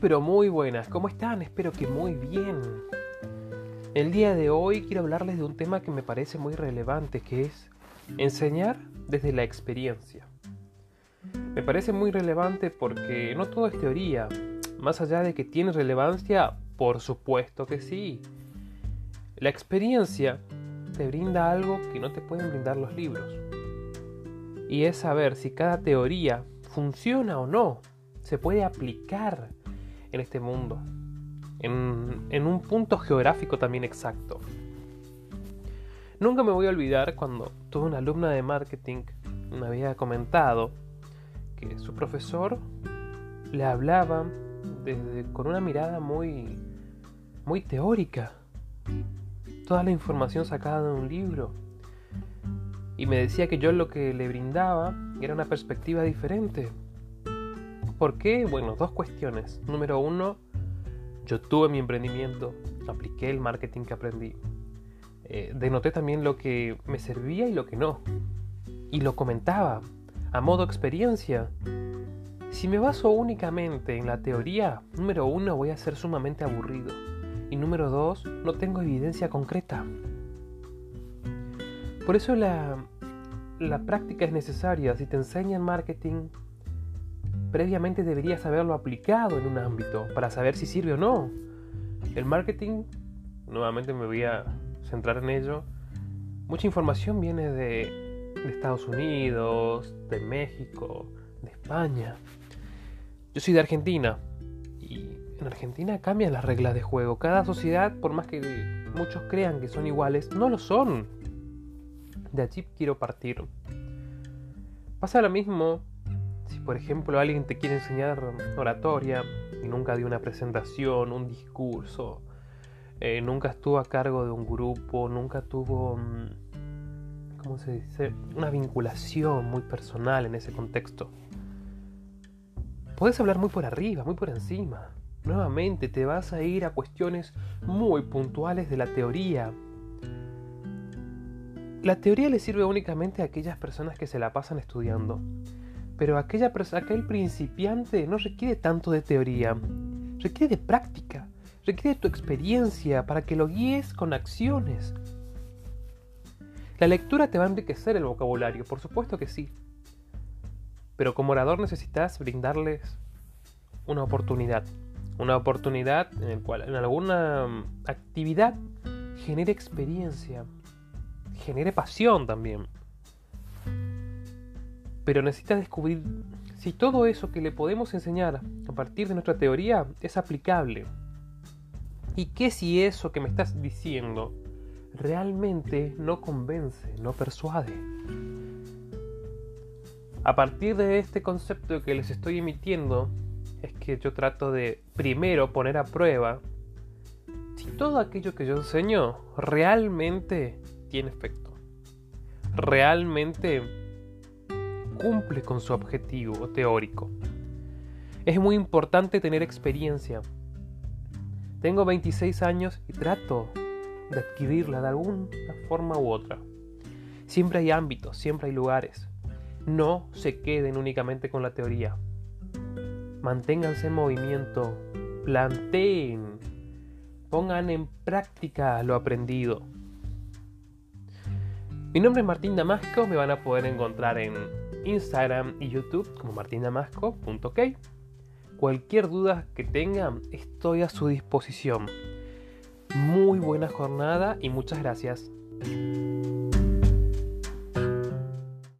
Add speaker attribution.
Speaker 1: pero muy buenas. ¿Cómo están? Espero que muy bien. El día de hoy quiero hablarles de un tema que me parece muy relevante, que es enseñar desde la experiencia. Me parece muy relevante porque no todo es teoría. Más allá de que tiene relevancia, por supuesto que sí. La experiencia te brinda algo que no te pueden brindar los libros. Y es saber si cada teoría funciona o no, se puede aplicar en este mundo, en, un punto geográfico también exacto. Nunca me voy a olvidar cuando tuve una alumna de marketing me había comentado que su profesor le hablaba con una mirada muy, muy teórica. Toda la información sacada de un libro. Y me decía que yo lo que le brindaba era una perspectiva diferente. ¿Por qué? Bueno, dos cuestiones. Número uno, yo tuve mi emprendimiento, apliqué el marketing que aprendí. Eh, denoté también lo que me servía y lo que no. Y lo comentaba, a modo experiencia. Si me baso únicamente en la teoría, número uno, voy a ser sumamente aburrido. Y número dos, no tengo evidencia concreta. Por eso la, la práctica es necesaria. Si te enseñan marketing, previamente deberías haberlo aplicado en un ámbito para saber si sirve o no. El marketing, nuevamente me voy a centrar en ello, mucha información viene de, de Estados Unidos, de México, de España. Yo soy de Argentina y en Argentina cambian las reglas de juego. Cada sociedad, por más que muchos crean que son iguales, no lo son. De allí quiero partir. Pasa lo mismo si por ejemplo alguien te quiere enseñar oratoria y nunca dio una presentación, un discurso, eh, nunca estuvo a cargo de un grupo, nunca tuvo, mm, ¿cómo se dice?, una vinculación muy personal en ese contexto. Puedes hablar muy por arriba, muy por encima. Nuevamente te vas a ir a cuestiones muy puntuales de la teoría. La teoría le sirve únicamente a aquellas personas que se la pasan estudiando. Pero aquella, aquel principiante no requiere tanto de teoría, requiere de práctica, requiere de tu experiencia para que lo guíes con acciones. La lectura te va a enriquecer el vocabulario, por supuesto que sí. Pero como orador necesitas brindarles una oportunidad. Una oportunidad en la cual en alguna mm, actividad genere experiencia, genere pasión también. Pero necesitas descubrir si todo eso que le podemos enseñar a partir de nuestra teoría es aplicable. Y qué si eso que me estás diciendo realmente no convence, no persuade. A partir de este concepto que les estoy emitiendo, es que yo trato de primero poner a prueba si todo aquello que yo enseño realmente tiene efecto. Realmente cumple con su objetivo teórico. Es muy importante tener experiencia. Tengo 26 años y trato de adquirirla de alguna forma u otra. Siempre hay ámbitos, siempre hay lugares. No se queden únicamente con la teoría. Manténganse en movimiento, planteen, pongan en práctica lo aprendido. Mi nombre es Martín Damasco, me van a poder encontrar en Instagram y YouTube como martindamasco.ok. Cualquier duda que tengan, estoy a su disposición. Muy buena jornada y muchas gracias.